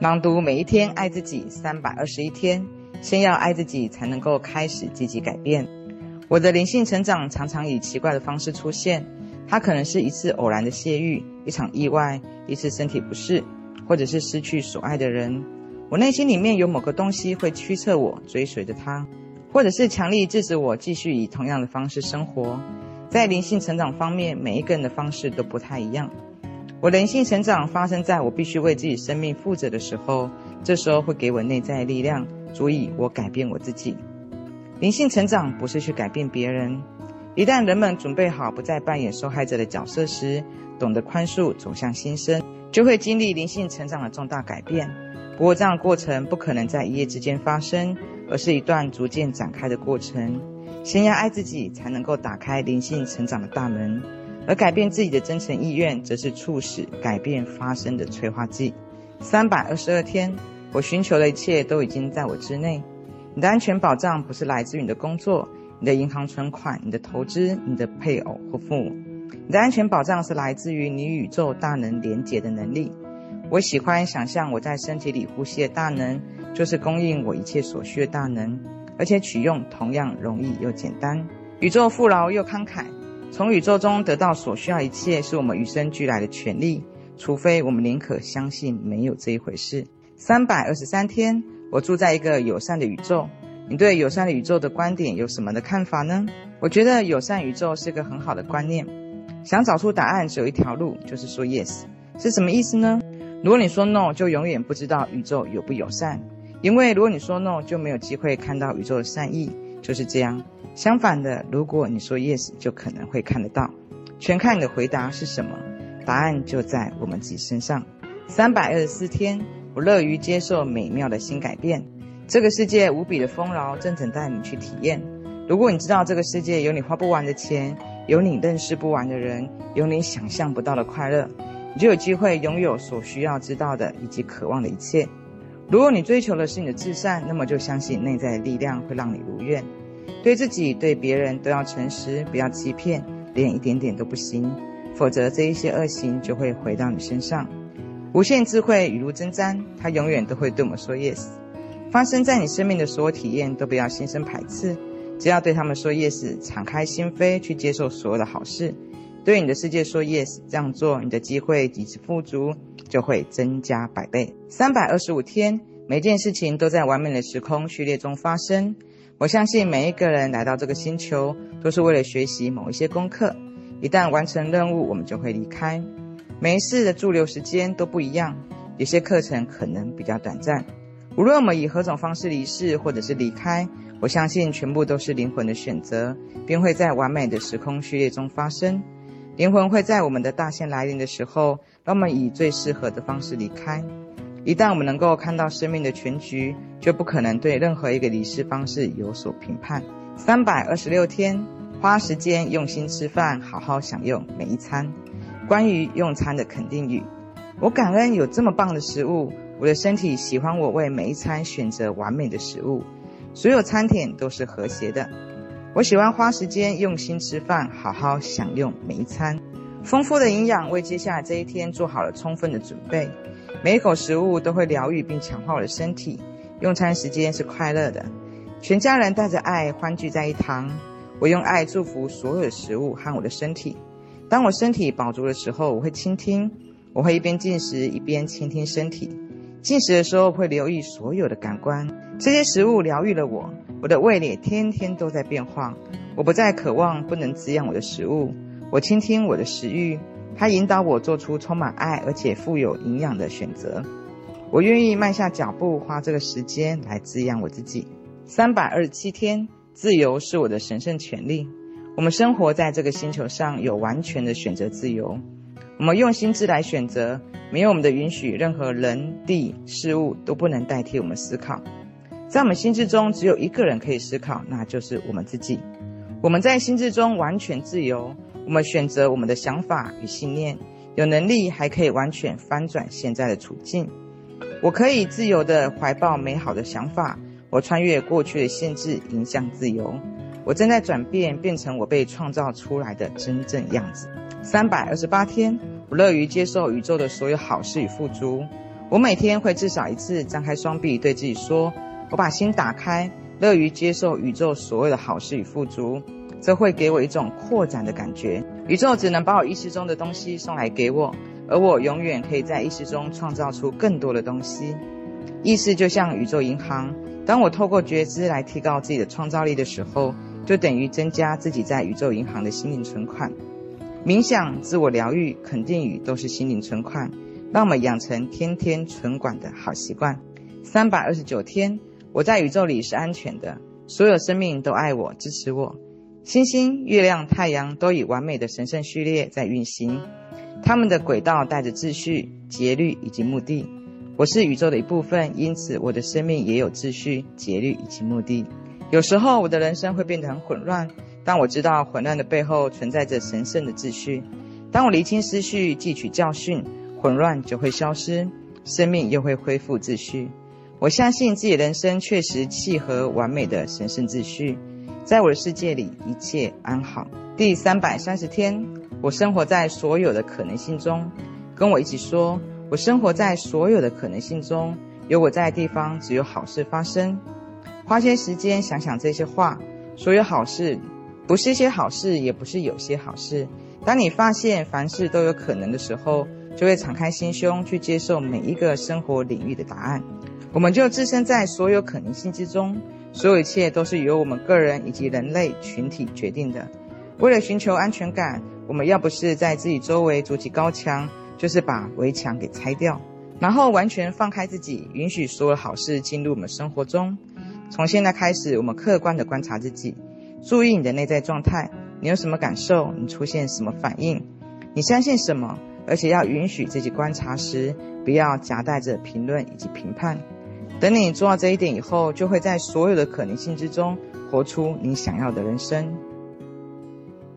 朗读每一天爱自己三百二十一天，先要爱自己，才能够开始积极改变。我的灵性成长常常以奇怪的方式出现，它可能是一次偶然的泄欲，一场意外，一次身体不适，或者是失去所爱的人。我内心里面有某个东西会驱策我追随着它，或者是强力制止我继续以同样的方式生活。在灵性成长方面，每一个人的方式都不太一样。我灵性成长发生在我必须为自己生命负责的时候，这时候会给我内在力量，足以我改变我自己。灵性成长不是去改变别人。一旦人们准备好不再扮演受害者的角色时，懂得宽恕，走向新生，就会经历灵性成长的重大改变。不过，这样的过程不可能在一夜之间发生，而是一段逐渐展开的过程。先要爱自己，才能够打开灵性成长的大门。而改变自己的真诚意愿，则是促使改变发生的催化剂。三百二十二天，我寻求的一切都已经在我之内。你的安全保障不是来自于你的工作、你的银行存款、你的投资、你的配偶或父母。你的安全保障是来自于你宇宙大能连结的能力。我喜欢想象我在身体里呼吸的大能，就是供应我一切所需的大能，而且取用同样容易又简单。宇宙富饶又慷慨。从宇宙中得到所需要一切，是我们与生俱来的权利，除非我们宁可相信没有这一回事。三百二十三天，我住在一个友善的宇宙。你对友善的宇宙的观点有什么的看法呢？我觉得友善宇宙是个很好的观念。想找出答案，只有一条路，就是说 yes。是什么意思呢？如果你说 no，就永远不知道宇宙友不友善，因为如果你说 no，就没有机会看到宇宙的善意。就是这样。相反的，如果你说 yes，就可能会看得到。全看你的回答是什么，答案就在我们自己身上。三百二十四天，我乐于接受美妙的新改变。这个世界无比的丰饶，正等待你去体验。如果你知道这个世界有你花不完的钱，有你认识不完的人，有你想象不到的快乐，你就有机会拥有所需要知道的以及渴望的一切。如果你追求的是你的至善，那么就相信内在的力量会让你如愿。对自己、对别人都要诚实，不要欺骗，连一点点都不行，否则这一些恶行就会回到你身上。无限智慧雨露均沾，它永远都会对我们说 yes。发生在你生命的所有体验都不要心生排斥，只要对他们说 yes，敞开心扉去接受所有的好事，对你的世界说 yes，这样做你的机会及其富足就会增加百倍。三百二十五天，每件事情都在完美的时空序列中发生。我相信每一个人来到这个星球，都是为了学习某一些功课。一旦完成任务，我们就会离开。每一次的驻留时间都不一样，有些课程可能比较短暂。无论我们以何种方式离世或者是离开，我相信全部都是灵魂的选择，并会在完美的时空序列中发生。灵魂会在我们的大限来临的时候，让我们以最适合的方式离开。一旦我们能够看到生命的全局，就不可能对任何一个离世方式有所评判。三百二十六天，花时间用心吃饭，好好享用每一餐。关于用餐的肯定语：我感恩有这么棒的食物，我的身体喜欢我为每一餐选择完美的食物。所有餐点都是和谐的。我喜欢花时间用心吃饭，好好享用每一餐。丰富的营养为接下来这一天做好了充分的准备。每一口食物都会疗愈并强化我的身体。用餐时间是快乐的，全家人带着爱欢聚在一堂。我用爱祝福所有的食物和我的身体。当我身体饱足的时候，我会倾听。我会一边进食一边倾听身体。进食的时候会留意所有的感官。这些食物疗愈了我，我的味蕾天天都在变化。我不再渴望不能滋养我的食物。我倾听我的食欲。它引导我做出充满爱而且富有营养的选择。我愿意慢下脚步，花这个时间来滋养我自己。三百二十七天，自由是我的神圣权利。我们生活在这个星球上，有完全的选择自由。我们用心智来选择，没有我们的允许，任何人、地、事物都不能代替我们思考。在我们心智中，只有一个人可以思考，那就是我们自己。我们在心智中完全自由。我们选择我们的想法与信念，有能力还可以完全翻转现在的处境。我可以自由地怀抱美好的想法，我穿越过去的限制，迎向自由。我正在转变，变成我被创造出来的真正样子。三百二十八天，我乐于接受宇宙的所有好事与富足。我每天会至少一次张开双臂，对自己说：“我把心打开，乐于接受宇宙所有的好事与富足。”这会给我一种扩展的感觉。宇宙只能把我意识中的东西送来给我，而我永远可以在意识中创造出更多的东西。意识就像宇宙银行，当我透过觉知来提高自己的创造力的时候，就等于增加自己在宇宙银行的心灵存款。冥想、自我疗愈、肯定语都是心灵存款，让我们养成天天存款的好习惯。三百二十九天，我在宇宙里是安全的，所有生命都爱我、支持我。星星、月亮、太阳都以完美的神圣序列在运行，它们的轨道带着秩序、节律以及目的。我是宇宙的一部分，因此我的生命也有秩序、节律以及目的。有时候我的人生会变得很混乱，但我知道混乱的背后存在着神圣的秩序。当我厘清思绪、汲取教训，混乱就会消失，生命又会恢复秩序。我相信自己人生确实契合完美的神圣秩序。在我的世界里，一切安好。第三百三十天，我生活在所有的可能性中。跟我一起说，我生活在所有的可能性中。有我在的地方，只有好事发生。花些时间想想这些话。所有好事，不是一些好事，也不是有些好事。当你发现凡事都有可能的时候，就会敞开心胸去接受每一个生活领域的答案。我们就置身在所有可能性之中。所有一切都是由我们个人以及人类群体决定的。为了寻求安全感，我们要不是在自己周围筑起高墙，就是把围墙给拆掉，然后完全放开自己，允许所有好事进入我们生活中。从现在开始，我们客观地观察自己，注意你的内在状态，你有什么感受？你出现什么反应？你相信什么？而且要允许自己观察时，不要夹带着评论以及评判。等你做到这一点以后，就会在所有的可能性之中活出你想要的人生。